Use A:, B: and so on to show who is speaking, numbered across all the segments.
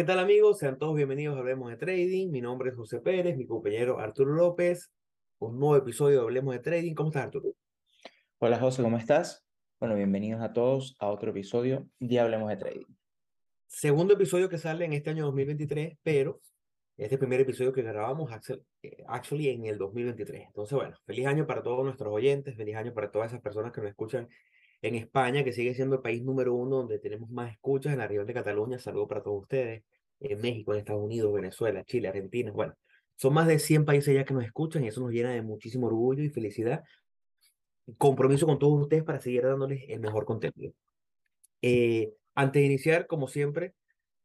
A: ¿qué tal amigos? Sean todos bienvenidos a Hablemos de Trading. Mi nombre es José Pérez, mi compañero Arturo López. Un nuevo episodio de Hablemos de Trading. ¿Cómo estás, Arturo?
B: Hola José, ¿cómo estás? Bueno, bienvenidos a todos a otro episodio de Hablemos de Trading.
A: Segundo episodio que sale en este año 2023, pero este primer episodio que grabamos eh, actually en el 2023. Entonces, bueno, feliz año para todos nuestros oyentes, feliz año para todas esas personas que nos escuchan en España, que sigue siendo el país número uno donde tenemos más escuchas, en la región de Cataluña, saludo para todos ustedes, en México, en Estados Unidos, Venezuela, Chile, Argentina, bueno, son más de 100 países ya que nos escuchan y eso nos llena de muchísimo orgullo y felicidad. Compromiso con todos ustedes para seguir dándoles el mejor contenido. Eh, antes de iniciar, como siempre,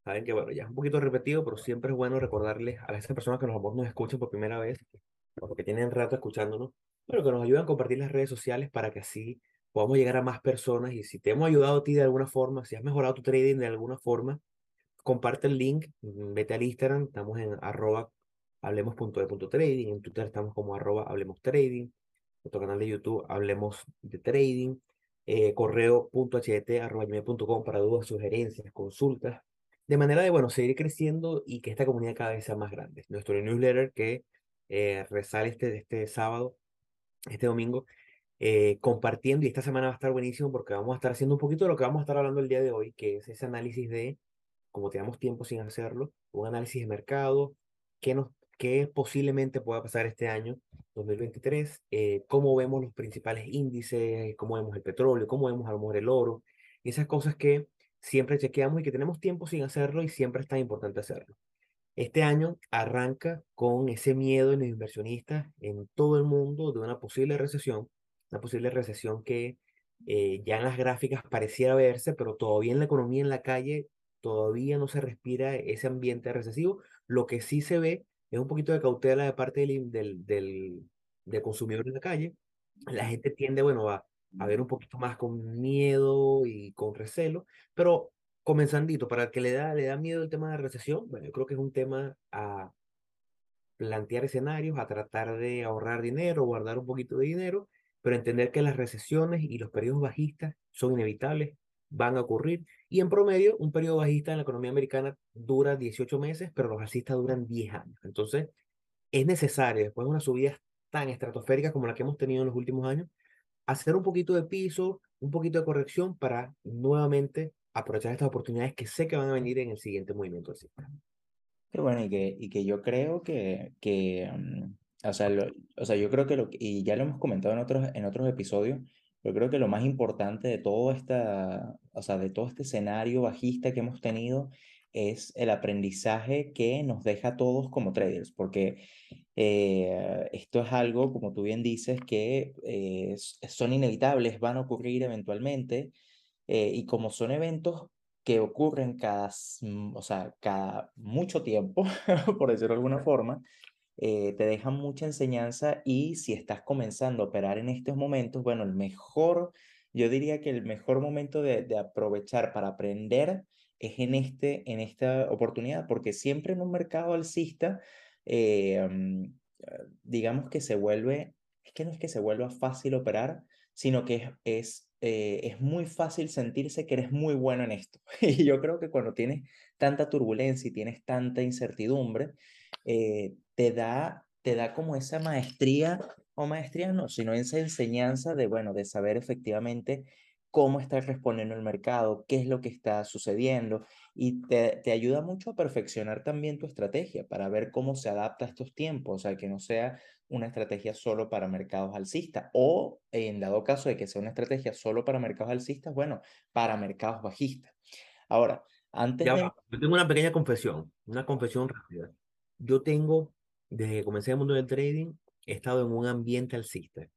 A: saben que bueno, ya es un poquito repetido, pero siempre es bueno recordarles a esas personas que nos, nos escuchan por primera vez, porque tienen rato escuchándonos, pero que nos ayudan a compartir las redes sociales para que así podamos llegar a más personas y si te hemos ayudado a ti de alguna forma, si has mejorado tu trading de alguna forma, comparte el link, mm, vete al Instagram, estamos en arroba hablemos.de.trading, en Twitter estamos como arroba hablemos trading, nuestro canal de YouTube hablemos de trading, eh, correo.ht.com para dudas, sugerencias, consultas, de manera de, bueno, seguir creciendo y que esta comunidad cada vez sea más grande. Nuestro newsletter que eh, resale este, este sábado, este domingo, eh, compartiendo y esta semana va a estar buenísimo porque vamos a estar haciendo un poquito de lo que vamos a estar hablando el día de hoy, que es ese análisis de, como tenemos tiempo sin hacerlo, un análisis de mercado, qué, nos, qué posiblemente pueda pasar este año 2023, eh, cómo vemos los principales índices, cómo vemos el petróleo, cómo vemos a lo mejor el oro, y esas cosas que siempre chequeamos y que tenemos tiempo sin hacerlo y siempre es tan importante hacerlo. Este año arranca con ese miedo en los inversionistas en todo el mundo de una posible recesión una posible recesión que eh, ya en las gráficas pareciera verse, pero todavía en la economía en la calle todavía no se respira ese ambiente recesivo. Lo que sí se ve es un poquito de cautela de parte del, del, del, consumidor en la calle. La gente tiende, bueno, a, a ver un poquito más con miedo y con recelo, pero comenzandito, para el que le da, le da miedo el tema de recesión, bueno, yo creo que es un tema a plantear escenarios, a tratar de ahorrar dinero, guardar un poquito de dinero pero entender que las recesiones y los periodos bajistas son inevitables, van a ocurrir, y en promedio un periodo bajista en la economía americana dura 18 meses, pero los alcistas duran 10 años. Entonces, es necesario, después de una subida tan estratosférica como la que hemos tenido en los últimos años, hacer un poquito de piso, un poquito de corrección para nuevamente aprovechar estas oportunidades que sé que van a venir en el siguiente movimiento alcista.
B: Qué bueno, y que, y que yo creo que, que mm, o sea, o sea, yo creo que lo y ya lo hemos comentado en otros, en otros episodios, yo creo que lo más importante de todo esta, o sea, de todo este escenario bajista que hemos tenido es el aprendizaje que nos deja a todos como traders, porque eh, esto es algo, como tú bien dices, que eh, son inevitables, van a ocurrir eventualmente, eh, y como son eventos que ocurren cada, o sea, cada mucho tiempo, por decirlo de alguna forma, eh, te dejan mucha enseñanza y si estás comenzando a operar en estos momentos, bueno, el mejor, yo diría que el mejor momento de, aprovechar para aprender es en, este, en esta oportunidad, porque siempre en un mercado alcista, eh, mm, digamos que se vuelve, es que no es que se vuelva fácil operar, sino que es, es, eh, es muy fácil sentirse que eres muy bueno en esto. Y yo creo que cuando tienes tanta turbulencia y tienes tanta incertidumbre, eh, te, da, te da como esa maestría, o maestría no, sino esa enseñanza de, bueno, de saber efectivamente cómo está respondiendo el mercado, qué es lo que está sucediendo y te, te, ayuda mucho a perfeccionar también tu estrategia para ver cómo se adapta a estos tiempos, o sea, que no sea una estrategia solo para mercados alcistas o en dado caso de que sea una estrategia solo para mercados alcistas, bueno, para mercados bajistas. Ahora, antes
A: de... Yo tengo una pequeña confesión, una confesión rápida yo tengo, desde que comencé el mundo del trading, he estado en un ambiente alcista.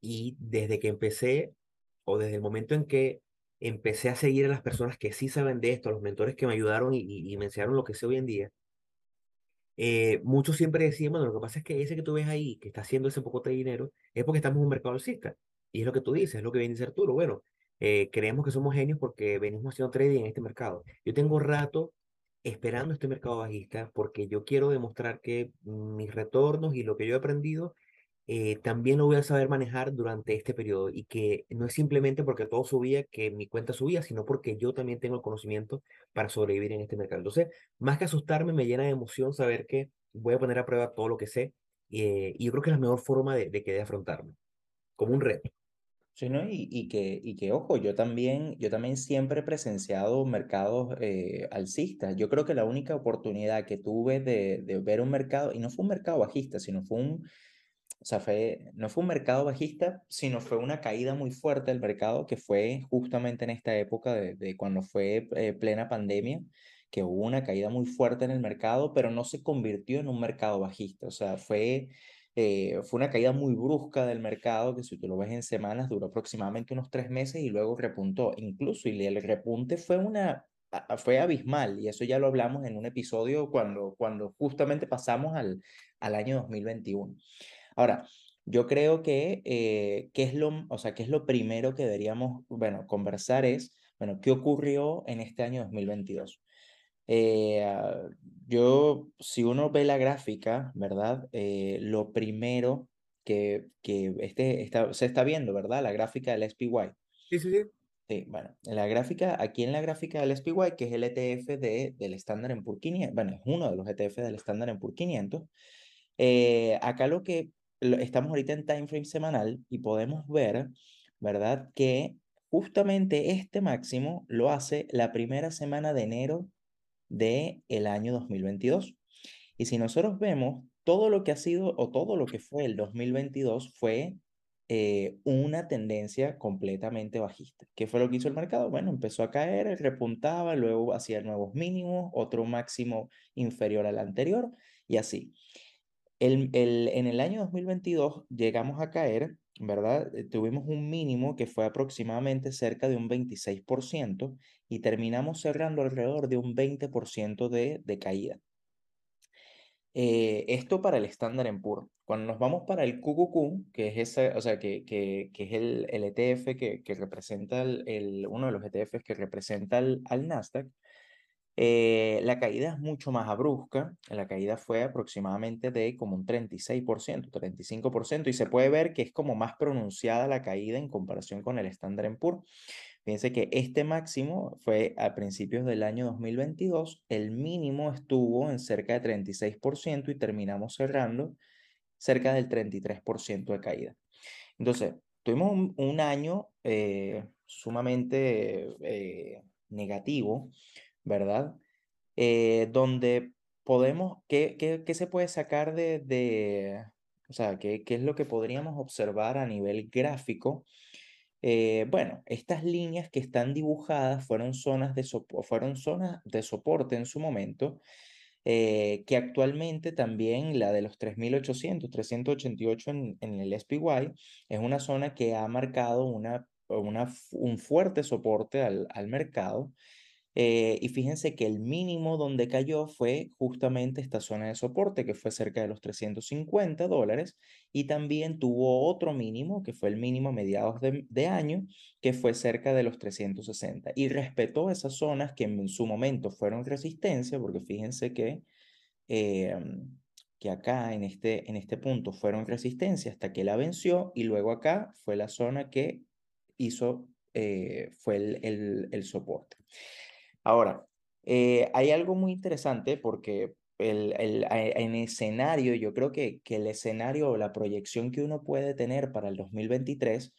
A: Y desde que empecé, o desde el momento en que empecé a seguir a las personas que sí saben de esto, los mentores que me ayudaron y, me enseñaron lo que sé hoy en día, eh, muchos siempre decían, bueno, lo que pasa es que ese que tú ves ahí, que está haciendo ese poco de dinero, es porque estamos en un mercado alcista. Y es lo que tú dices, es lo que viene a ser. Bueno, eh, creemos que somos genios porque venimos haciendo trading en este mercado. Yo tengo rato esperando este mercado bajista porque yo quiero demostrar que mis retornos y lo que yo he aprendido eh, también lo voy a saber manejar durante este periodo y que no es simplemente porque todo subía que mi cuenta subía, sino porque yo también tengo el conocimiento para sobrevivir en este mercado. Entonces, más que asustarme, me llena de emoción saber que voy a poner a prueba todo lo que sé eh, y yo creo que es la mejor forma de, que de afrontarme, como un reto.
B: Sí, ¿no? Y, y que, y que, ojo, yo también, yo también siempre he presenciado mercados eh, alcistas. Yo creo que la única oportunidad que tuve de, de ver un mercado, y no fue un mercado bajista, sino fue un, o sea, fue, no fue un mercado bajista, sino fue una caída muy fuerte del mercado que fue justamente en esta época de, de cuando fue eh, plena pandemia, que hubo una caída muy fuerte en el mercado, pero no se convirtió en un mercado bajista. O sea, fue, eh, fue una caída muy brusca del mercado que si tú lo ves en semanas duró aproximadamente unos tres meses y luego repuntó. Incluso y el repunte fue una... Fue abismal y eso ya lo hablamos en un episodio cuando, cuando justamente pasamos al, al año 2021. Ahora, yo creo que, eh, ¿qué es lo, o sea, qué es lo primero que deberíamos, bueno, conversar es, bueno, ¿qué ocurrió en este año 2022? Eh, ah, yo, si uno ve la gráfica, ¿verdad? Eh, lo primero que, que este, está, se está viendo, ¿verdad? La gráfica del SPY.
A: Sí, sí, sí.
B: Sí, bueno, en la gráfica, aquí en la gráfica del SPY, que es el ETF de, del Standard Poor's 500, bueno, es uno de los ETF del Standard Poor's 500, eh, acá lo que estamos ahorita en time frame semanal y podemos ver, ¿verdad? Que justamente este máximo lo hace la primera semana de enero del el año 2022. Y si nosotros vemos, todo lo que ha sido o todo lo que fue el 2022 fue eh, una tendencia completamente bajista. ¿Qué fue lo que hizo el mercado? Bueno, empezó a caer, repuntaba, luego hacía nuevos mínimos, otro máximo inferior al anterior y así. El, el, en el año 2022 llegamos a caer, ¿verdad? Eh, tuvimos un mínimo que fue aproximadamente cerca de un 26% y terminamos cerrando alrededor de un 20% de, de caída. Eh, esto para el estándar en puro. Cuando nos vamos para el QQQ, que es ese, o sea, que, que, que es el, el, ETF que, que representa el, el, uno de los ETFs que representa al, al Nasdaq, eh, la caída es mucho más abrupta, la caída fue aproximadamente de como un 36%, 35%, y se puede ver que es como más pronunciada la caída en comparación con el Standard Poor's. Fíjense que este máximo fue a principios del año 2022, el mínimo estuvo en cerca de 36% y terminamos cerrando cerca del 33% de caída. Entonces, tuvimos un, un año eh, sumamente eh, negativo ¿verdad? Eh, donde podemos, ¿qué, qué, qué se puede sacar de, de o sea, ¿qué, qué es lo que podríamos observar a nivel gráfico? Eh, bueno, estas líneas que están dibujadas fueron zonas de, fueron zonas de soporte en su momento, eh, que actualmente también la de los 3.800, 388 en, en el SPY es una zona que ha marcado una, una, un fuerte soporte al, al mercado eh, y fíjense que el mínimo donde cayó fue justamente esta zona de soporte, que fue cerca de los 350 dólares, y también tuvo otro mínimo, que fue el mínimo a mediados de, año, que fue cerca de los 360. Y respetó esas zonas que en su momento fueron resistencia, porque fíjense que, em, que acá en este, en este punto fueron resistencia hasta que la venció, y luego acá fue la zona que hizo, eh, fue el, el soporte. Ahora, eh, hay algo muy interesante porque el, el, en escenario, yo creo que, que el escenario o la proyección que uno puede tener para el 2023,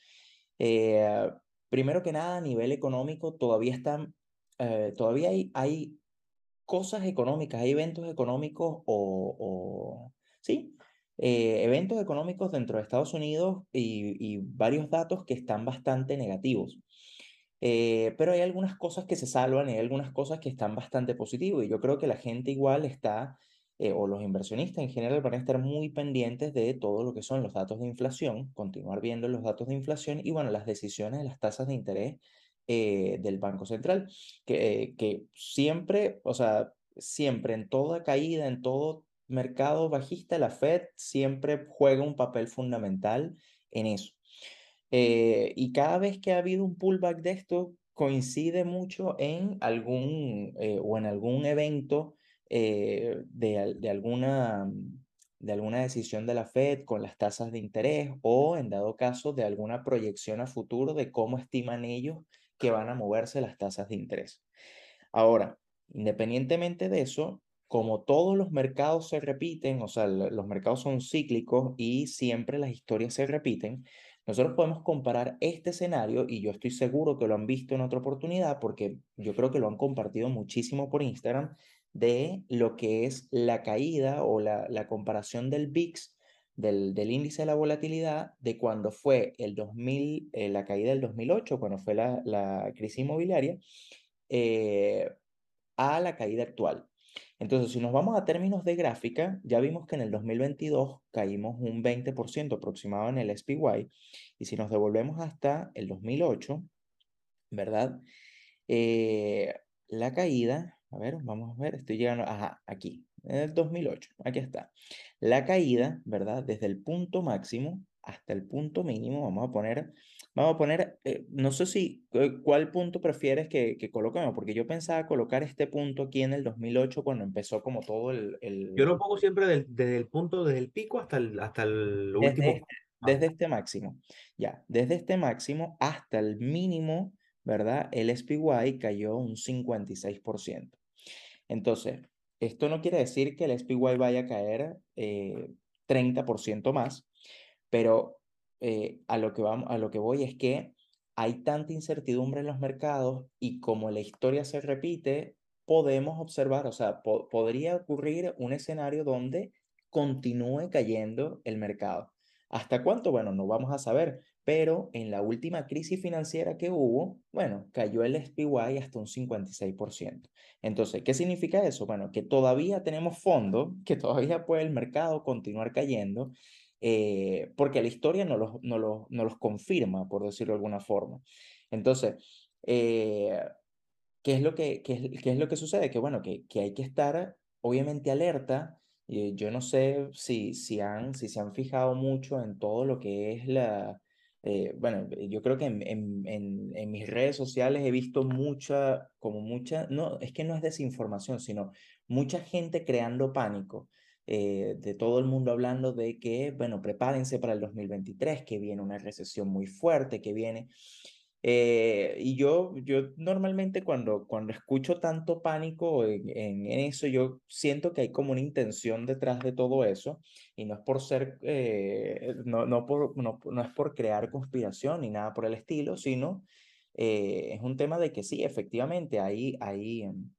B: eh, primero que nada a nivel económico, todavía están, eh, todavía hay, hay cosas económicas, hay eventos económicos o sí, eventos económicos dentro de Estados Unidos y, y varios datos que están bastante negativos. Eh, pero hay algunas cosas que se salvan y hay algunas cosas que están bastante positivas. Y yo creo que la gente igual está, eh, o los inversionistas en general van a estar muy pendientes de todo lo que son los datos de inflación, continuar viendo los datos de inflación y bueno, las decisiones de las tasas de interés eh, del Banco Central, que, que siempre, o sea, siempre en toda caída, en todo mercado bajista, la Fed siempre juega un papel fundamental en eso. Eh, y cada vez que ha habido un pullback de esto, coincide mucho en algún eh, o en algún evento eh, de, alguna, de alguna decisión de la Fed con las tasas de interés o, en dado caso, de alguna proyección a futuro de cómo estiman ellos que van a moverse las tasas de interés. Ahora, independientemente de eso, como todos los mercados se repiten, o sea, los mercados son cíclicos y siempre las historias se repiten, nosotros podemos comparar este escenario y yo estoy seguro que lo han visto en otra oportunidad porque yo creo que lo han compartido muchísimo por Instagram de lo que es la caída o la, comparación del VIX, del, del, índice de la volatilidad, de cuando fue el 2000, eh, la caída del 2008, cuando fue la, la crisis inmobiliaria, eh, a la caída actual. Entonces, si nos vamos a términos de gráfica, ya vimos que en el 2022 caímos un 20% aproximado en el SPY, y si nos devolvemos hasta el 2008, ¿verdad? Eh, la caída, a ver, vamos a ver, estoy llegando, ajá, aquí, en el 2008, aquí está. La caída, ¿verdad? Desde el punto máximo hasta el punto mínimo, vamos a poner Vamos a poner, eh, no sé si, eh, ¿cuál punto prefieres que, que coloquemos? Porque yo pensaba colocar este punto aquí en el 2008 cuando empezó como todo el... el...
A: Yo lo pongo siempre del, desde el punto, desde el pico hasta el, hasta el último.
B: Este, desde este máximo, ya, desde este máximo hasta el mínimo, ¿verdad? El SPY cayó un 56%. Entonces, esto no quiere decir que el SPY vaya a caer eh, 30% más, pero eh, a, lo que vamos, a lo que voy es que hay tanta incertidumbre en los mercados y como la historia se repite, podemos observar, o sea, podría ocurrir un escenario donde continúe cayendo el mercado. ¿Hasta cuánto? Bueno, no vamos a saber, pero en la última crisis financiera que hubo, bueno, cayó el SPY hasta un 56%. Entonces, ¿qué significa eso? Bueno, que todavía tenemos fondo, que todavía puede el mercado continuar cayendo eh, porque la historia no los, no, los, no los confirma, por decirlo de alguna forma. Entonces, eh, ¿qué, es lo que, qué, es, qué es lo que sucede? Que bueno, que, que hay que estar obviamente alerta. Eh, yo no sé si, si, han, si se han fijado mucho en todo lo que es la... bueno, yo creo que en, en, en, en, mis redes sociales he visto mucha, como mucha, no, es que no es desinformación, sino mucha gente creando pánico. Eh, de todo el mundo hablando de que, bueno, prepárense para el 2023, que viene una recesión muy fuerte, que viene... Eh, y yo, yo normalmente cuando, cuando escucho tanto pánico en, eso, yo siento que hay como una intención detrás de todo eso, y no es por ser, eh, no, no, por, no, no, es por crear conspiración ni nada por el estilo, sino es un tema de que sí, efectivamente, hay, hay, em,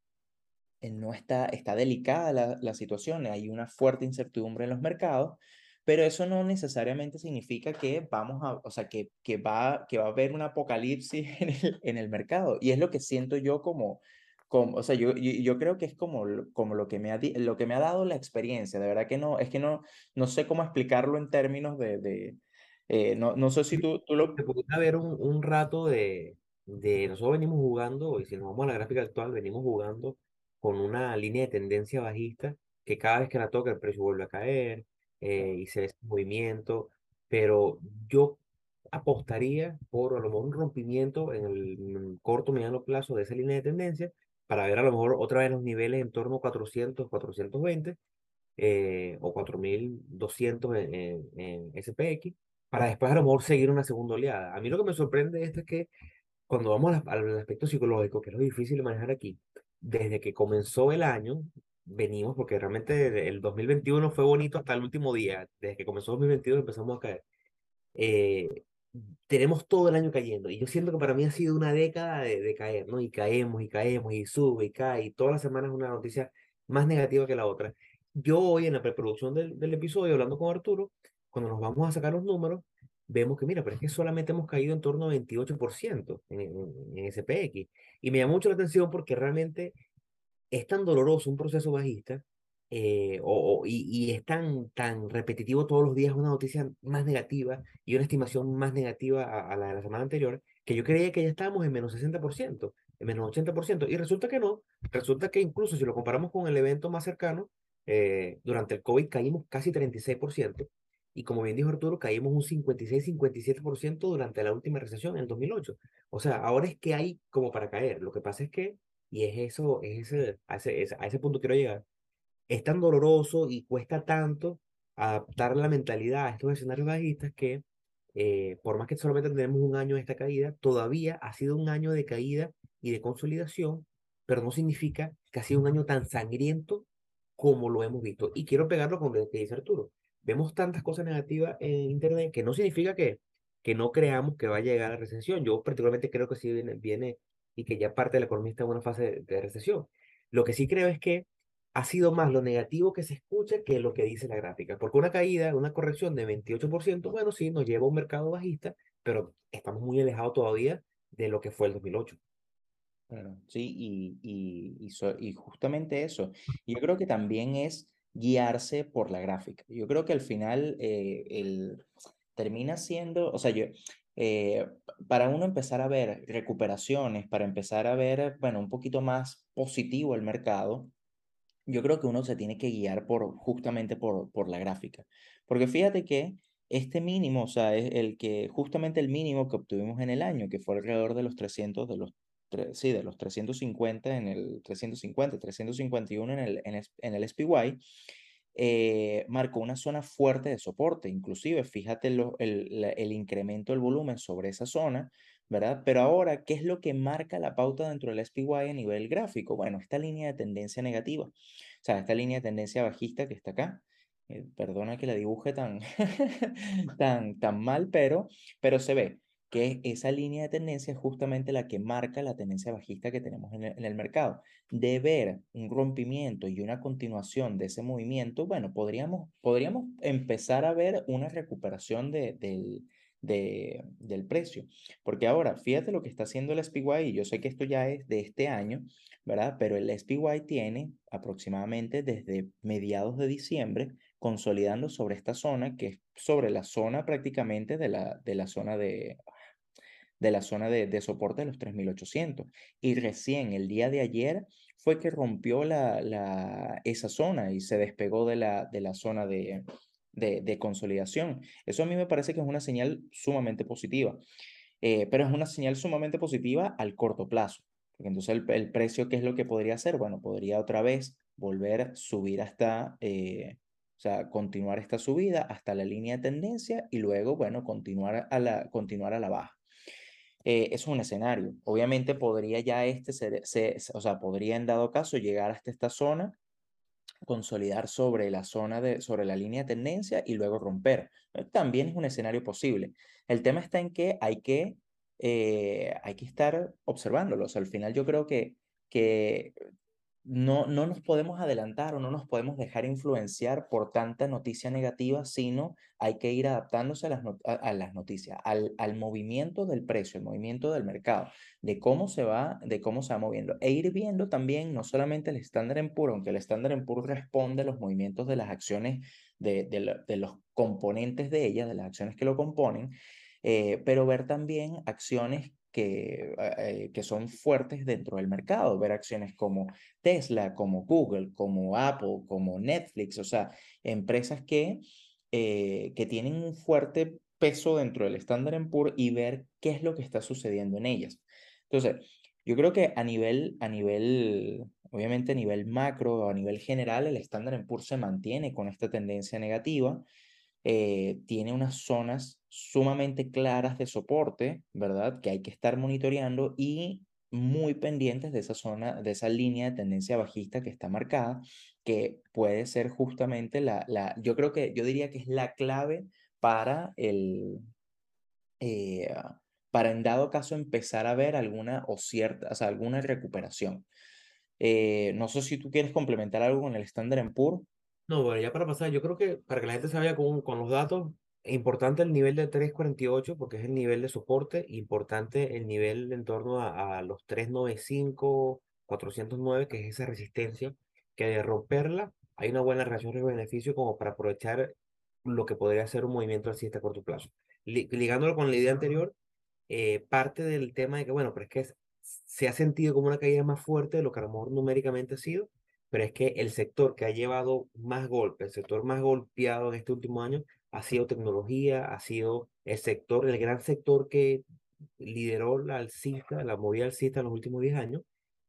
B: no está, está delicada la, la situación, hay una fuerte incertidumbre en los mercados, pero eso no necesariamente significa que vamos a, o sea, que, que, va, que va a haber un apocalipsis en el, en el mercado. Y es lo que siento yo como, como o sea, yo, yo, yo, creo que es como, como lo, que me ha, lo que me ha dado la experiencia. De verdad que no, es que no, no sé cómo explicarlo en términos de, de eh, no, no sé si tú, tú lo...
A: Te haber un, un rato de, de, nosotros venimos jugando, y si nos vamos a la gráfica actual, venimos jugando con una línea de tendencia bajista que cada vez que la toca el precio vuelve a caer eh, y se ve ese movimiento, pero yo apostaría por a lo mejor un rompimiento en el corto mediano plazo de esa línea de tendencia para ver a lo mejor otra vez los niveles en torno a 400, 420 eh, o 4200 en, en, en SPX para después a lo mejor seguir una segunda oleada. A mí lo que me sorprende de esto es que cuando vamos al, al aspecto psicológico, que es lo difícil de manejar aquí, desde que comenzó el año, venimos, porque realmente el 2021 fue bonito hasta el último día, desde que comenzó el 2022 empezamos a caer. Eh, tenemos todo el año cayendo y yo siento que para mí ha sido una década de, de, caer, ¿no? Y caemos y caemos y sube y cae y todas las semanas una noticia más negativa que la otra. Yo hoy en la preproducción del, del episodio, hablando con Arturo, cuando nos vamos a sacar los números, vemos que, mira, pero es que solamente hemos caído en torno a 28% en, en, en SPX. Y me llama mucho la atención porque realmente es tan doloroso un proceso bajista eh, o, o, y, y, es tan, tan repetitivo todos los días una noticia más negativa y una estimación más negativa a, a, la de la semana anterior, que yo creía que ya estábamos en menos 60%, en menos 80%, y resulta que no, resulta que incluso si lo comparamos con el evento más cercano, eh, durante el COVID caímos casi 36%, y como bien dijo Arturo, caímos un 56-57% durante la última recesión en 2008. O sea, ahora es que hay como para caer. Lo que pasa es que, y es eso, es ese, a, ese, a ese punto quiero llegar, es tan doloroso y cuesta tanto adaptar la mentalidad a estos escenarios bajistas que eh, por más que solamente tenemos un año de esta caída, todavía ha sido un año de caída y de consolidación, pero no significa que ha sido un año tan sangriento como lo hemos visto. Y quiero pegarlo con lo que dice Arturo. Vemos tantas cosas negativas en Internet que no significa que, que no creamos que va a llegar la recesión. Yo particularmente creo que sí viene, viene y que ya parte de la economía está en una fase de, de recesión. Lo que sí creo es que ha sido más lo negativo que se escucha que lo que dice la gráfica. Porque una caída, una corrección de 28%, bueno, sí, nos lleva a un mercado bajista, pero estamos muy alejados todavía de lo que fue el 2008.
B: Claro, sí, y, y, y, justamente eso. Yo creo que también es guiarse por la gráfica. Yo creo que al final eh, el, termina siendo, o sea, yo, eh, para uno empezar a ver recuperaciones, para empezar a ver, bueno, un poquito más positivo el mercado, yo creo que uno se tiene que guiar por, justamente por, por la gráfica. Porque fíjate que este mínimo, o sea, es el que, justamente el mínimo que obtuvimos en el año, que fue alrededor de los 300, de los, sí, de los 350 en el 350, 351 en el, en, en el SPY, eh, marcó una zona fuerte de soporte. Inclusive, fíjate lo, el, el incremento del volumen sobre esa zona, ¿verdad? Pero ahora, ¿qué es lo que marca la pauta dentro del SPY a nivel gráfico? Bueno, esta línea de tendencia negativa, o sea, esta línea de tendencia bajista que está acá. Eh, perdona que la dibuje tan, tan, tan mal, pero, pero se ve que esa línea de tendencia es justamente la que marca la tendencia bajista que tenemos en el, mercado. De ver un rompimiento y una continuación de ese movimiento, bueno, podríamos, podríamos empezar a ver una recuperación de, del, de, del precio. Porque ahora, fíjate lo que está haciendo el SPY, yo sé que esto ya es de este año, ¿verdad? Pero el SPY tiene aproximadamente desde mediados de diciembre consolidando sobre esta zona, que es sobre la zona prácticamente de la, de la zona de de la zona de, soporte de los 3800. Y recién el día de ayer fue que rompió la, esa zona y se despegó de la, de la zona de, de, consolidación. Eso a mí me parece que es una señal sumamente positiva, eh, pero es una señal sumamente positiva al corto plazo. Porque entonces el, precio, ¿qué es lo que podría hacer? Bueno, podría otra vez volver a subir hasta, eh, o sea, continuar esta subida hasta la línea de tendencia y luego, bueno, continuar a la, continuar a la baja. Eh, es un escenario. Obviamente podría ya este ser, o sea, podría en dado caso llegar hasta esta zona consolidar sobre la zona de, sobre la línea de tendencia y luego romper. Eh, también es un escenario posible. El tema está en que hay que, eh, hay que estar observándolos. al final yo creo que, que no, no nos podemos adelantar o no nos podemos dejar influenciar por tanta noticia negativa, sino hay que ir adaptándose a las, noticias, al, al, movimiento del precio, el movimiento del mercado, de cómo se va, de cómo se va moviendo. E ir viendo también no solamente el estándar en puro, aunque el estándar en puro responde a los movimientos de las acciones, de, de, de los componentes de ellas, de las acciones que lo componen, eh, pero ver también acciones que, eh, que son fuertes dentro del mercado, ver acciones como Tesla, como Google, como Apple, como Netflix, o sea, empresas que, eh, que tienen un fuerte peso dentro del Standard Poor's y ver qué es lo que está sucediendo en ellas. Entonces, yo creo que a nivel, a nivel, obviamente a nivel macro o a nivel general, el Standard Poor's se mantiene con esta tendencia negativa. Eh, tiene unas zonas sumamente claras de soporte, ¿verdad? Que hay que estar monitoreando y muy pendientes de esa zona, de esa línea de tendencia bajista que está marcada, que puede ser justamente la, la yo creo que, yo diría que es la clave para el, eh, para en dado caso empezar a ver alguna o cierta, o sea, alguna recuperación. Eh, no sé si tú quieres complementar algo con el Standard Poor's.
A: No, bueno, ya para pasar, yo creo que para que la gente se vaya con, con los datos, es importante el nivel de 348 porque es el nivel de soporte, importante el nivel en torno a, a los 395, 409, que es esa resistencia, que de romperla hay una buena relación de beneficio como para aprovechar lo que podría ser un movimiento alcista a corto plazo. ligándolo con la idea anterior, eh, parte del tema de que, bueno, pero es que se ha sentido como una caída más fuerte de lo que a lo mejor numéricamente ha sido, pero es que el sector que ha llevado más golpes, el sector más golpeado en este último año, ha sido tecnología, ha sido el sector, el gran sector que lideró la alcista, la movida alcista en los últimos 10 años,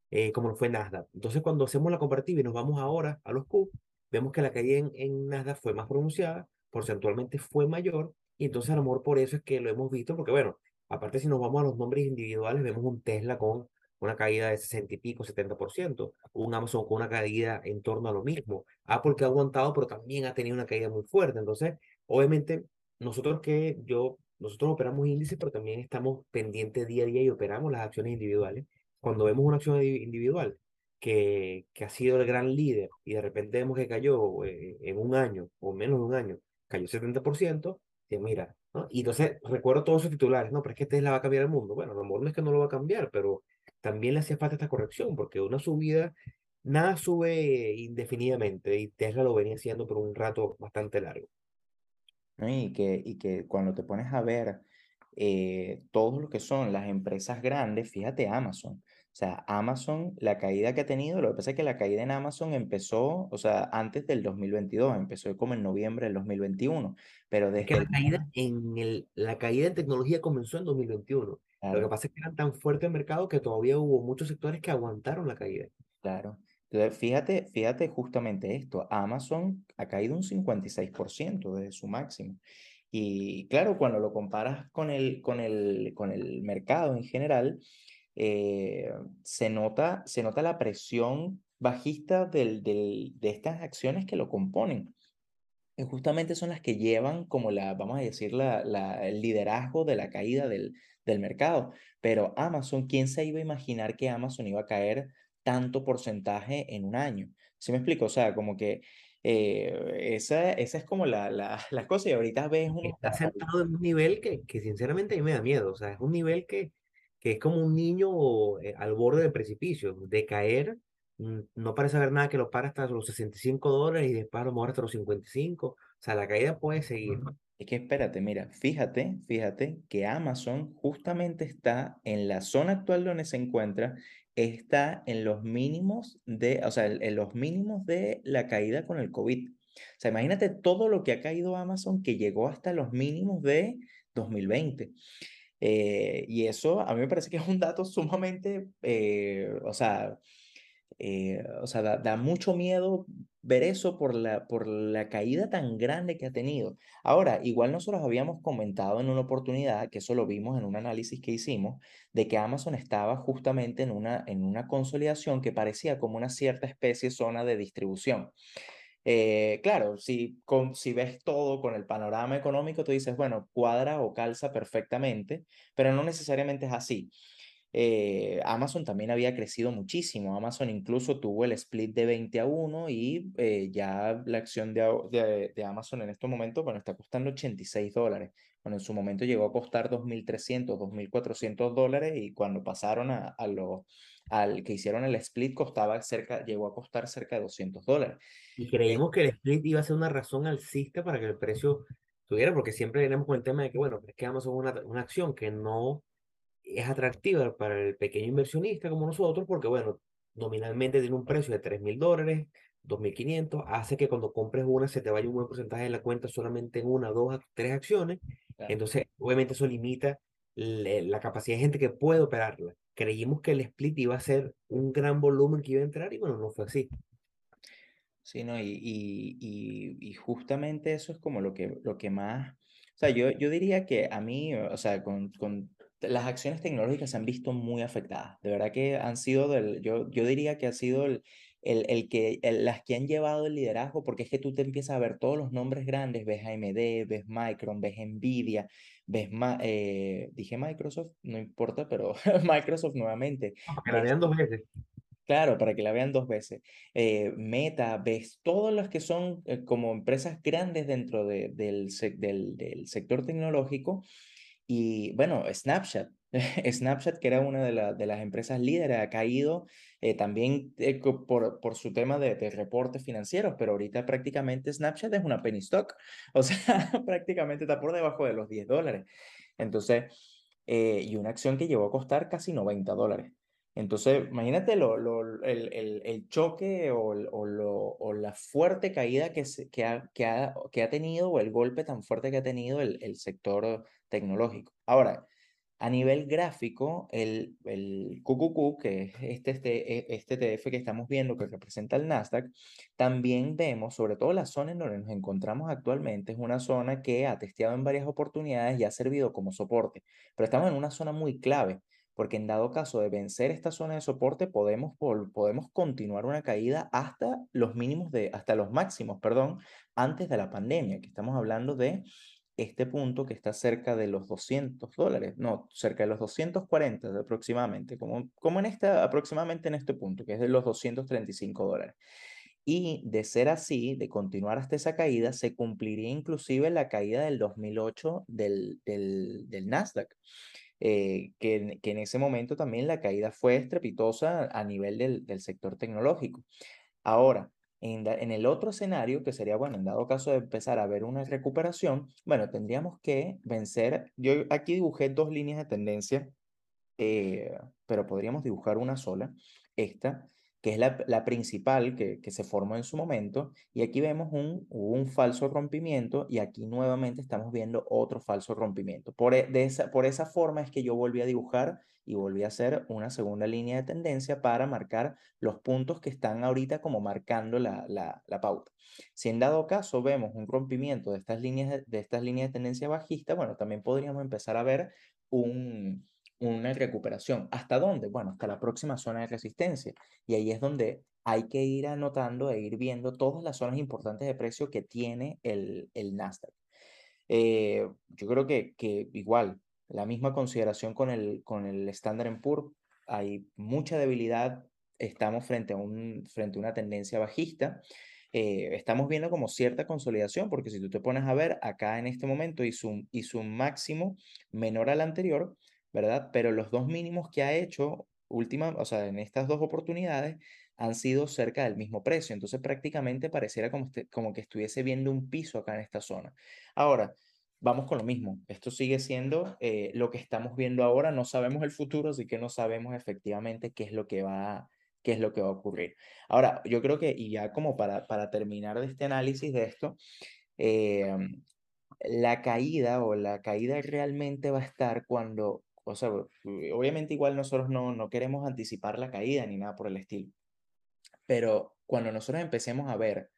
A: eh, como lo fue Nasdaq. Entonces, cuando hacemos la comparativa y nos vamos ahora a los Q, vemos que la caída en, en Nasdaq fue más pronunciada, porcentualmente fue mayor, y entonces a lo mejor por eso es que lo hemos visto, porque bueno, aparte si nos vamos a los nombres individuales, vemos un Tesla con una caída de 60 y pico, 70%, un Amazon con una caída en torno a lo mismo, Apple que ha aguantado, pero también ha tenido una caída muy fuerte, entonces, obviamente, nosotros que yo, nosotros operamos índices, pero también estamos pendientes día a día y operamos las acciones individuales. Cuando vemos una acción individual que, que ha sido el gran líder y de repente vemos que cayó eh, en un año o menos de un año, cayó 70%, te mira, ¿no? Y entonces recuerdo todos esos titulares, no, pero es que Tesla va a cambiar el mundo. Bueno, a lo mejor no es que no lo va a cambiar, pero también le hacía falta esta corrección, porque una subida, nada sube indefinidamente y Tesla lo venía haciendo por un rato bastante largo.
B: Y que, y que cuando te pones a ver eh, todo lo que son las empresas grandes, fíjate Amazon. O sea, Amazon, la caída que ha tenido, lo que pasa es que la caída en Amazon empezó, o sea, antes del 2022, empezó como en noviembre del 2021, pero desde...
A: Es que la caída en, el, la caída en tecnología comenzó en 2021. Lo que pasa es que era tan fuerte el mercado que todavía hubo muchos sectores que aguantaron la caída.
B: Claro. Entonces, fíjate, fíjate justamente esto, Amazon ha caído un 56% desde su máximo. Y claro, cuando lo comparas con el, con el, con el mercado en general, eh, se, nota, se nota la presión bajista del, del, de estas acciones que lo componen. Justamente son las que llevan como la, vamos a decir, la, la, el liderazgo de la caída del, del mercado. Pero Amazon, ¿quién se iba a imaginar que Amazon iba a caer tanto porcentaje en un año? ¿Sí me explico? O sea, como que eh, esa, esa es como la, la, la cosa y ahorita ves
A: uno... Está sentado en un nivel que, que sinceramente a mí me da miedo. O sea, es un nivel que, que es como un niño eh, al borde del precipicio, de caer. Mm, no parece haber nada que lo para hasta los 65 dólares y después a lo mejor hasta los 55. O sea, la caída puede seguir.
B: Es que espérate, mira, fíjate, fíjate que Amazon justamente está en la zona actual donde se encuentra, está en los mínimos de, o sea, en los mínimos de la caída con el COVID. O sea, imagínate todo lo que ha caído Amazon que llegó hasta los mínimos de 2020. Eh, y eso a mí me parece que es un dato sumamente, eh, o sea, eh, o sea, da, mucho miedo ver eso por la, por la caída tan grande que ha tenido. Ahora, igual nosotros habíamos comentado en una oportunidad, que eso lo vimos en un análisis que hicimos, de que Amazon estaba justamente en una, en una consolidación que parecía como una cierta especie zona de distribución. Eh, claro, si, con, si ves todo con el panorama económico, tú dices, bueno, cuadra o calza perfectamente, pero no necesariamente es así. Eh, Amazon también había crecido muchísimo. Amazon incluso tuvo el split de 20 a 1 y eh, ya la acción de, de, de, Amazon en este momento, bueno, está costando 86 dólares. Bueno, en su momento llegó a costar 2.300, 2.400 dólares y cuando pasaron a, a lo, al que hicieron el split costaba cerca, llegó a costar cerca de 200 dólares.
A: Y creímos que el split iba a ser una razón alcista para que el precio tuviera, porque siempre tenemos con el tema de que, bueno, es que Amazon es una, una acción que no es atractiva para el pequeño inversionista como nosotros, porque bueno, nominalmente tiene un precio de 3 mil dólares, 2.500, hace que cuando compres una se te vaya un buen porcentaje de la cuenta solamente en una, dos, tres acciones. Entonces, obviamente eso limita la capacidad de gente que puede operarla. Creímos que el split iba a ser un gran volumen que iba a entrar y bueno, no fue así.
B: Sí, no, y, y, y, y justamente eso es como lo que, lo que más, o sea, yo, yo diría que a mí, o sea, con, con las acciones tecnológicas se han visto muy afectadas. De verdad que han sido, del, yo, yo diría que ha sido el, el, el que, las que han llevado el liderazgo, porque es que tú te empiezas a ver todos los nombres grandes, ves AMD, ves Micron, ves Nvidia, ves, eh, dije Microsoft, no importa, pero Microsoft nuevamente.
A: que la vean dos veces.
B: Claro, para que la vean dos veces. Eh, Meta, ves todas las que son eh, como empresas grandes dentro de, del, del, del sector tecnológico y bueno, Snapchat, Snapchat, que era una de, de, las empresas líderes, ha caído eh, también eh, por, por, su tema de, de, reportes financieros, pero ahorita prácticamente Snapchat es una penny stock, o sea, prácticamente está por debajo de los 10 dólares. Entonces, eh, y una acción que llegó a costar casi 90 dólares. Entonces, imagínate lo, lo, el, el, el, choque o, o, lo, o, la fuerte caída que, se, que, ha, que, ha, que, ha, tenido o el golpe tan fuerte que ha tenido el, el sector tecnológico. Ahora, A nivel gráfico, el, el QQQ, que es este, este, e, este TF que estamos viendo que representa el Nasdaq, también vemos, sobre todo la zona en donde nos encontramos actualmente, es una zona que ha testeado en varias oportunidades y ha servido como soporte, pero estamos en una zona muy clave porque en dado caso de vencer esta zona de soporte podemos, podemos continuar una caída hasta los mínimos de, hasta los máximos, perdón, antes de la pandemia, que estamos hablando de este punto que está cerca de los 200 dólares, no, cerca de los 240 aproximadamente, como, como en esta, aproximadamente en este punto, que es de los 235 dólares. Y de ser así, de continuar hasta esa caída, se cumpliría inclusive la caída del 2008 del, del, del Nasdaq. Eh, que, que, en ese momento también la caída fue estrepitosa a nivel del, del sector tecnológico. Ahora, en, en, el otro escenario, que sería, bueno, en dado caso de empezar a ver una recuperación, bueno, tendríamos que vencer, yo aquí dibujé dos líneas de tendencia, eh, pero podríamos dibujar una sola, esta, que es la, la principal que, que, se formó en su momento, y aquí vemos un, un falso rompimiento, y aquí nuevamente estamos viendo otro falso rompimiento. Por, e, de esa, por esa forma es que yo volví a dibujar y volví a hacer una segunda línea de tendencia para marcar los puntos que están ahorita como marcando la, la, la pauta. Si en dado caso vemos un rompimiento de estas líneas de, de estas líneas de tendencia bajista, bueno, también podríamos empezar a ver un, una recuperación. ¿Hasta dónde? Bueno, hasta la próxima zona de resistencia. Y ahí es donde hay que ir anotando e ir viendo todas las zonas importantes de precio que tiene el, el Nasdaq. Eh, yo creo que, que igual, la misma consideración con el, con el Standard Poor's, hay mucha debilidad, estamos frente a, un, frente a una tendencia bajista. Eh, estamos viendo como cierta consolidación, porque si tú te pones a ver, acá en este momento hizo un, hizo un máximo menor al anterior, ¿verdad? Pero los dos mínimos que ha hecho última, o sea, en estas dos oportunidades han sido cerca del mismo precio. Entonces prácticamente pareciera como, este, como que estuviese viendo un piso acá en esta zona. Ahora, vamos con lo mismo. Esto sigue siendo eh, lo que estamos viendo ahora. No sabemos el futuro, así que no sabemos efectivamente qué es lo que va, qué es lo que va a ocurrir. Ahora, yo creo que, y ya como para, para terminar de este análisis de esto, eh, la caída o la caída realmente va a estar cuando o sea, eh, obviamente igual nosotros no, no queremos anticipar la caída ni nada por el estilo, pero cuando nosotros empecemos a ver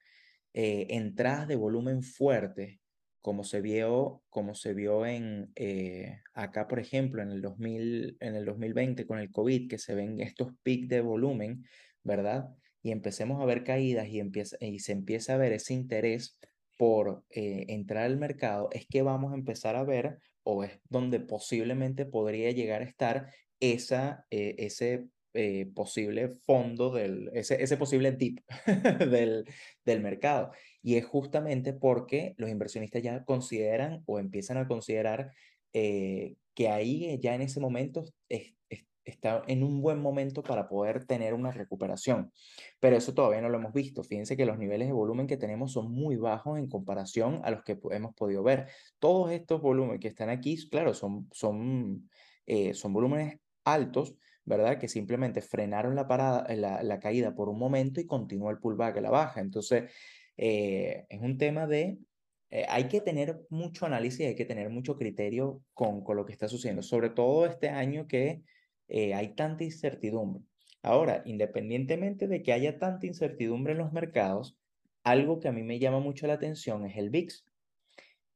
B: eh, entradas de volumen fuerte, como se vio, como se vio en, eh, acá, por ejemplo, en el, 2000, en el 2020 con el COVID, que se ven estos picos de volumen, ¿verdad? Y empecemos a ver caídas y, empieza, y se empieza a ver ese interés por entrar al mercado, es que vamos a empezar a ver o es donde posiblemente podría llegar a estar esa, eh, ese eh, posible fondo, del, ese, ese posible dip del, del mercado. Y es justamente porque los inversionistas ya consideran o empiezan a considerar eh, que ahí ya en ese momento es, está en un buen momento para poder tener una recuperación. Pero eso todavía no lo hemos visto. Fíjense que los niveles de volumen que tenemos son muy bajos en comparación a los que hemos podido ver. Todos estos volúmenes que están aquí, claro, son, son, eh, son volúmenes altos, ¿verdad? Que simplemente frenaron la, parada, la, la caída por un momento y continuó el pullback a la baja. Entonces, eh, es un tema de eh, hay que tener mucho análisis, hay que tener mucho criterio con, con, lo que está sucediendo, sobre todo este año que eh, hay tanta incertidumbre. Ahora, independientemente de que haya tanta incertidumbre en los mercados, algo que a mí me llama mucho la atención es el VIX.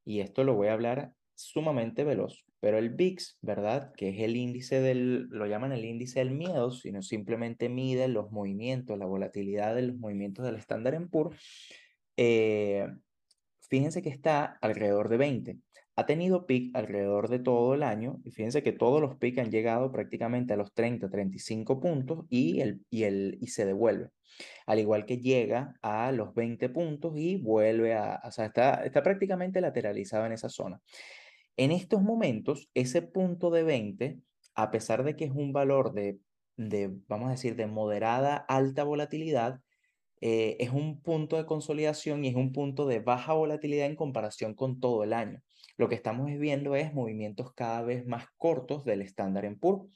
B: Y esto lo voy a hablar sumamente veloz. Pero el VIX, ¿verdad? Que es el índice del, lo llaman el índice del miedo, sino simplemente mide los movimientos, la volatilidad de los movimientos del estándar PUR. Eh, fíjense que está alrededor de 20 ha tenido pic alrededor de todo el año y fíjense que todos los pics han llegado prácticamente a los 30, 35 puntos y, el, y, el, y se devuelve. Al igual que llega a los 20 puntos y vuelve a, o sea, está, está prácticamente lateralizado en esa zona. En estos momentos, ese punto de 20, a pesar de que es un valor de, de vamos a decir, de moderada alta volatilidad, eh, es un punto de consolidación y es un punto de baja volatilidad en comparación con todo el año lo que estamos viendo es movimientos cada vez más cortos del estándar en PUR,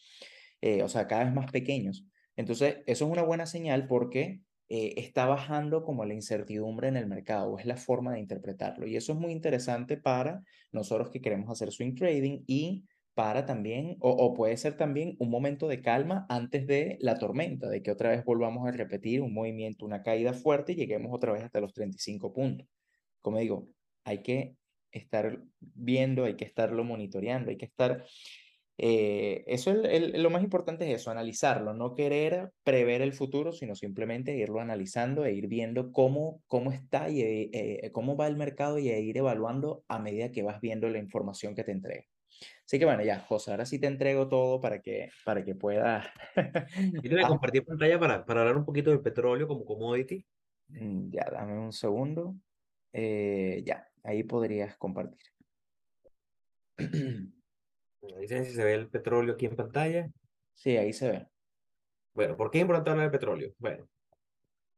B: eh, o sea, cada vez más pequeños. Entonces, eso es una buena señal porque eh, está bajando como la incertidumbre en el mercado, o es la forma de interpretarlo. Y eso es muy interesante para nosotros que queremos hacer swing trading y para también, o, o, puede ser también un momento de calma antes de la tormenta, de que otra vez volvamos a repetir un movimiento, una caída fuerte y lleguemos otra vez hasta los 35 puntos. Como digo, hay que estar viendo, hay que estarlo monitoreando, hay que estar... Eh, eso es el, lo más importante es eso, analizarlo, no querer prever el futuro, sino simplemente irlo analizando e ir viendo cómo, cómo está y eh, cómo va el mercado y ir evaluando a medida que vas viendo la información que te entrega. Así que bueno, ya, José, ahora sí te entrego todo para que, para que puedas...
A: Yo te voy a compartir pantalla para, para hablar un poquito del petróleo como commodity.
B: Mm, ya, dame un segundo. Eh, ya, ahí podrías compartir.
A: Dicen si se ve el petróleo aquí en pantalla.
B: Sí, ahí se ve.
A: Bueno, ¿por qué es importante hablar de petróleo? Bueno,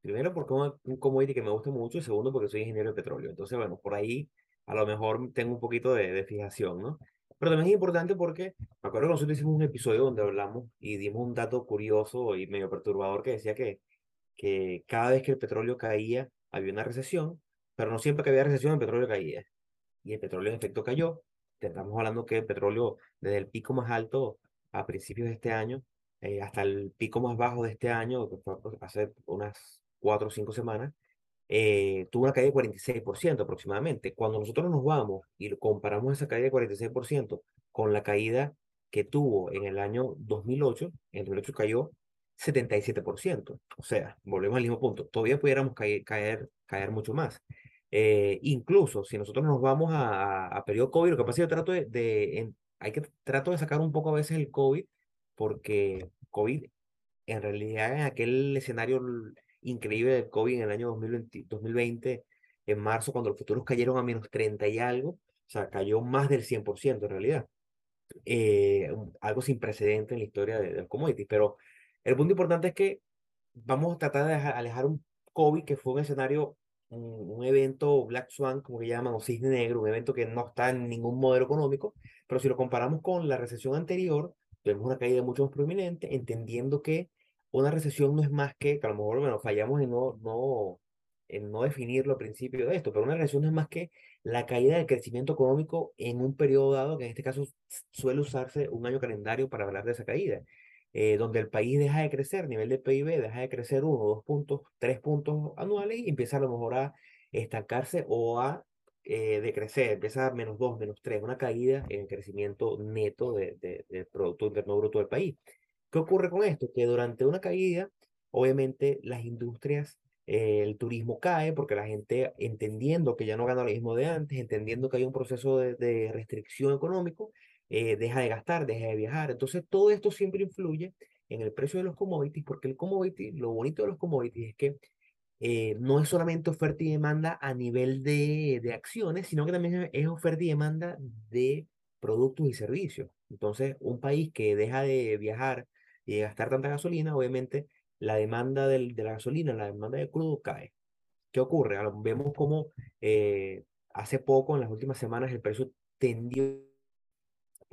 A: primero porque es un commodity que me gusta mucho y segundo porque soy ingeniero de petróleo. Entonces, bueno, por ahí a lo mejor tengo un poquito de, de fijación, ¿no? Pero también es importante porque me acuerdo que nosotros hicimos un episodio donde hablamos y dimos un dato curioso y medio perturbador que decía que, que cada vez que el petróleo caía había una recesión, pero no siempre que había recesión el petróleo caía. Y el petróleo en efecto cayó. Estamos hablando que el petróleo desde el pico más alto a principios de este año eh, hasta el pico más bajo de este año, que fue hace unas cuatro o cinco semanas, eh, tuvo una caída de 46% aproximadamente. Cuando nosotros nos vamos y comparamos esa caída de 46% con la caída que tuvo en el año 2008, en el 2008 cayó 77%. O sea, volvemos al mismo punto. Todavía pudiéramos caer, caer, caer mucho más. Eh, incluso si nosotros nos vamos a, periodo COVID, lo que pasa es que yo trato de, hay que trato de sacar un poco a veces el COVID, porque COVID en realidad en aquel escenario increíble del COVID en el año 2020, 2020, en marzo, cuando los futuros cayeron a menos 30 y algo, o sea, cayó más del 100% en realidad. Eh, algo sin precedente en la historia del de commodity. Pero el punto importante es que vamos a tratar de alejar un COVID que fue un escenario, un, evento Black Swan, como que llaman, o cisne negro, un evento que no está en ningún modelo económico, pero si lo comparamos con la recesión anterior, vemos una caída mucho más prominente, entendiendo que una recesión no es más que, que a lo mejor, bueno, fallamos en no, no, en no definirlo al principio de esto, pero una recesión no es más que la caída del crecimiento económico en un periodo dado, que en este caso suele usarse un año calendario para hablar de esa caída, eh, donde el país deja de crecer, nivel de PIB deja de crecer uno, dos puntos, tres puntos anuales y empieza a lo mejor a estancarse o a eh, decrecer, empieza a menos dos, menos tres, una caída en el crecimiento neto de, de, del Producto Interno Bruto del país. ¿Qué ocurre con esto? Que durante una caída, obviamente las industrias, eh, el turismo cae porque la gente entendiendo que ya no gana lo mismo de antes, entendiendo que hay un proceso de, de restricción económico, eh, deja de gastar, deja de viajar. Entonces todo esto siempre influye en el precio de los commodities, porque el commodity, lo bonito de los commodities es que eh, no es solamente oferta y demanda a nivel de, de acciones, sino que también es oferta y demanda de productos y servicios. Entonces, un país que deja de viajar y gastar tanta gasolina, obviamente la demanda del, de la gasolina, la demanda de crudo cae. ¿Qué ocurre? Vemos como eh, hace poco, en las últimas semanas, el precio tendió,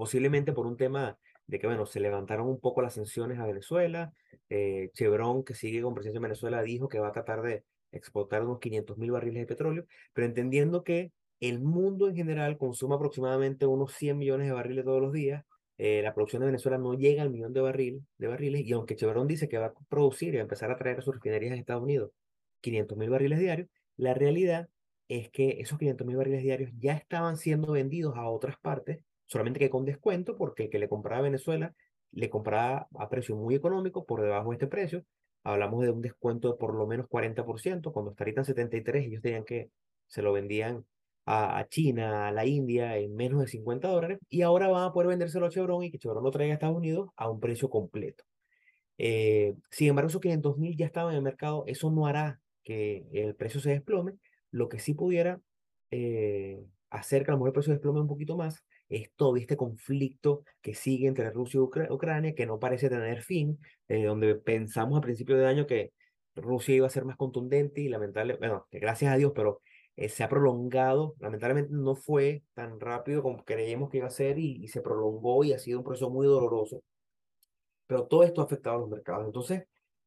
A: posiblemente por un tema de que, bueno, se levantaron un poco las sanciones a Venezuela. Eh, Chevron, que sigue con presencia en Venezuela, dijo que va a tratar de exportar unos 500 mil barriles de petróleo, pero entendiendo que el mundo en general consume aproximadamente unos 100 millones de barriles todos los días, eh, la producción de Venezuela no llega al millón de, barril, de barriles y aunque Chevron dice que va a producir y a empezar a traer a sus refinerías en Estados Unidos 500 mil barriles diarios, la realidad es que esos 500 mil barriles diarios ya estaban siendo vendidos a otras partes, solamente que con descuento, porque el que le compraba a Venezuela le compraba a precio muy económico por debajo de este precio. Hablamos de un descuento de por lo menos 40%, cuando estaría en 73 ellos tenían que se lo vendían a, China, a la India en menos de 50 dólares y ahora van a poder vendérselo a Chevron y que Chevron lo traiga a Estados Unidos a un precio completo. Eh, sin embargo, esos 500 mil ya estaban en el mercado, eso no hará que el precio se desplome, lo que sí pudiera eh, hacer que a lo mejor el precio desplome un poquito más es todo este conflicto que sigue entre Rusia y Ucrania, que no parece tener fin, eh, donde pensamos a principio de año que Rusia iba a ser más contundente y lamentable, bueno, gracias a Dios, pero eh, se ha prolongado, lamentablemente no fue tan rápido como creíamos que iba a ser y, y, se prolongó y ha sido un proceso muy doloroso. Pero todo esto ha afectado a los mercados. Entonces,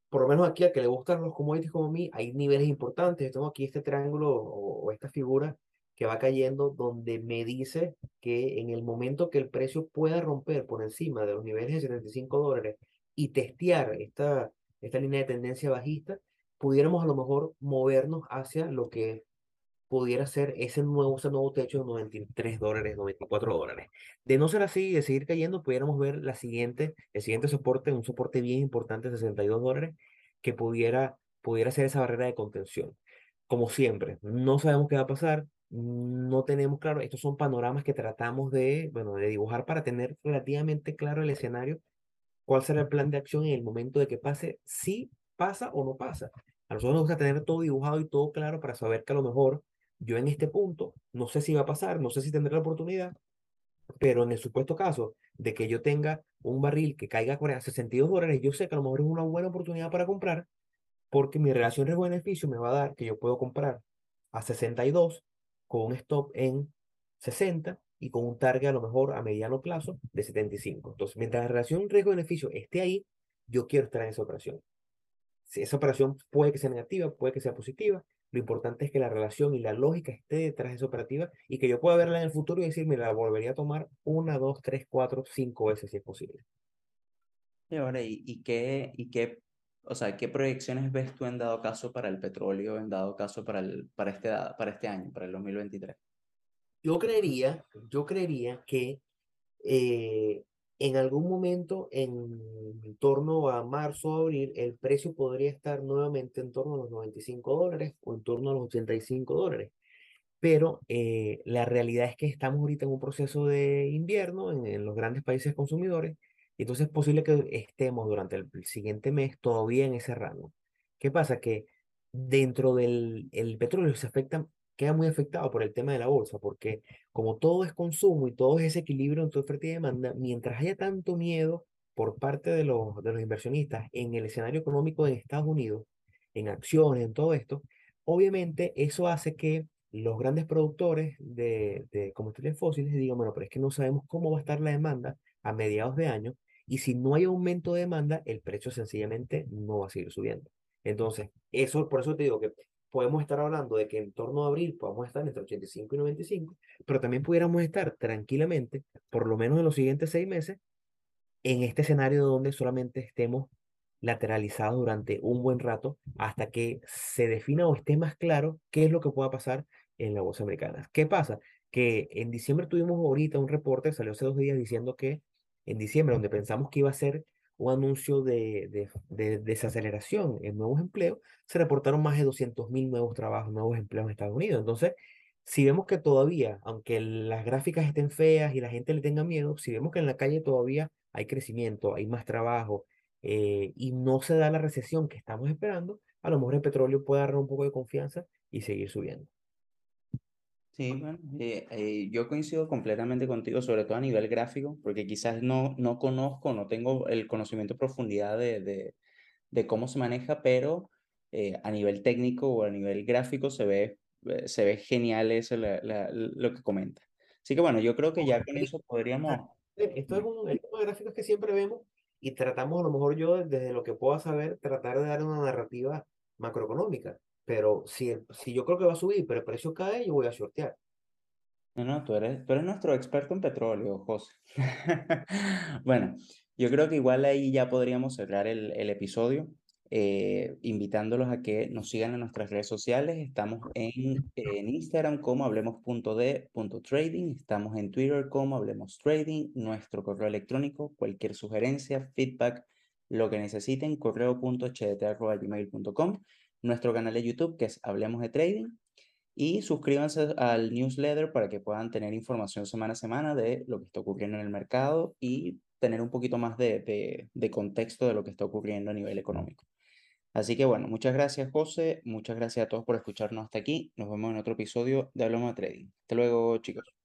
A: por lo menos aquí a que le gustan los commodities como a mí, hay niveles importantes. Tengo aquí este triángulo o, o esta figura que va cayendo, donde me dice que en el momento que el precio pueda romper por encima de los niveles de 75 dólares y testear esta, esta línea de tendencia bajista, pudiéramos a lo mejor movernos hacia lo que pudiera ser ese nuevo, ese nuevo techo de 93 dólares, 94 dólares. De no ser así, de seguir cayendo, pudiéramos ver la siguiente, el siguiente soporte, un soporte bien importante, 62 dólares, que pudiera, pudiera ser esa barrera de contención. Como siempre, no sabemos qué va a pasar, no tenemos claro, estos son panoramas que tratamos de, bueno, de dibujar para tener relativamente claro el escenario, cuál será el plan de acción en el momento de que pase, si pasa o no pasa. A nosotros nos gusta tener todo dibujado y todo claro para saber que a lo mejor yo en este punto no sé si va a pasar, no sé si tendré la oportunidad, pero en el supuesto caso de que yo tenga un barril que caiga a 62 dólares, yo sé que a lo mejor es una buena oportunidad para comprar, porque mi relación riesgo-beneficio me va a dar que yo puedo comprar a 62 con un stop en 60 y con un target a lo mejor a mediano plazo de 75. Entonces, mientras la relación riesgo-beneficio esté ahí, yo quiero estar en esa operación. Si esa operación puede que sea negativa, puede que sea positiva, lo importante es que la relación y la lógica esté detrás de esa operativa y que yo pueda verla en el futuro y decir, mira, la volvería a tomar una, dos, tres, cuatro, cinco veces si es posible.
B: Y ahora, ¿y, qué, y qué, o sea, qué proyecciones ves tú en dado caso para el petróleo, en dado caso para, el, para, este, para este año, para el 2023?
A: Yo creería, yo creería que eh, en algún momento, en torno a marzo o abril, el precio podría estar nuevamente en torno a los 95 dólares o en torno a los 85 dólares. Pero eh, la realidad es que estamos ahorita en un proceso de invierno en, en los grandes países consumidores, y entonces es posible que estemos durante el, siguiente mes todavía en ese rango. ¿Qué pasa? Que dentro del el petróleo se afecta queda muy afectado por el tema de la bolsa, porque como todo es consumo y todo es ese equilibrio entre oferta y demanda, mientras haya tanto miedo por parte de los, inversionistas en el escenario económico de Estados Unidos, en acciones, en todo esto, obviamente eso hace que los grandes productores de, de combustibles fósiles digan, bueno, pero es que no sabemos cómo va a estar la demanda a mediados de año, y si no hay aumento de demanda, el precio sencillamente no va a seguir subiendo. Entonces, eso, por eso te digo que podemos estar hablando de que en torno a abril podemos estar entre 85 y 95, pero también pudiéramos estar tranquilamente, por lo menos en los siguientes seis meses, en este escenario donde solamente estemos lateralizados durante un buen rato hasta que se defina o esté más claro qué es lo que pueda pasar en la bolsa americana. ¿Qué pasa? Que en diciembre tuvimos ahorita un reporte, salió hace dos días diciendo que en diciembre, donde pensamos que iba a ser un anuncio de, de, de, desaceleración en nuevos empleos, se reportaron más de 200 mil nuevos trabajos, nuevos empleos en Estados Unidos. Entonces, si vemos que todavía, aunque las gráficas estén feas y la gente le tenga miedo, si vemos que en la calle todavía hay crecimiento, hay más trabajo eh, y no se da la recesión que estamos esperando, a lo mejor el petróleo puede dar un poco de confianza y seguir subiendo.
B: Sí, bueno, eh, eh, yo coincido completamente contigo, sobre todo a nivel gráfico, porque quizás no, no conozco, no tengo el conocimiento en profundidad de, de, de cómo se maneja, pero eh, a nivel técnico o a nivel gráfico se ve, se ve genial eso lo que comenta. Así que bueno, yo creo que ya con eso podríamos...
A: Esto es un el tipo de gráficos que siempre vemos y tratamos, a lo mejor yo, desde lo que puedo saber, tratar de dar una narrativa macroeconómica. Pero si, si yo creo que va a subir, pero el precio cae, yo voy a shortear.
B: No, no, tú eres, tú eres nuestro experto en petróleo, José. bueno, yo creo que igual ahí ya podríamos cerrar el, el episodio, eh, invitándolos a que nos sigan en nuestras redes sociales. Estamos en, en Instagram como hablemos.de.trading, estamos en Twitter como hablemos trading, nuestro correo electrónico, cualquier sugerencia, feedback, lo que necesiten, correo.hdt.gmail.com nuestro canal de YouTube que es Hablemos de Trading y suscríbanse al newsletter para que puedan tener información semana a semana de lo que está ocurriendo en el mercado y tener un poquito más de, de, contexto de lo que está ocurriendo a nivel económico. Así que bueno, muchas gracias José, muchas gracias a todos por escucharnos hasta aquí. Nos vemos en otro episodio de Hablemos de Trading. Hasta luego chicos.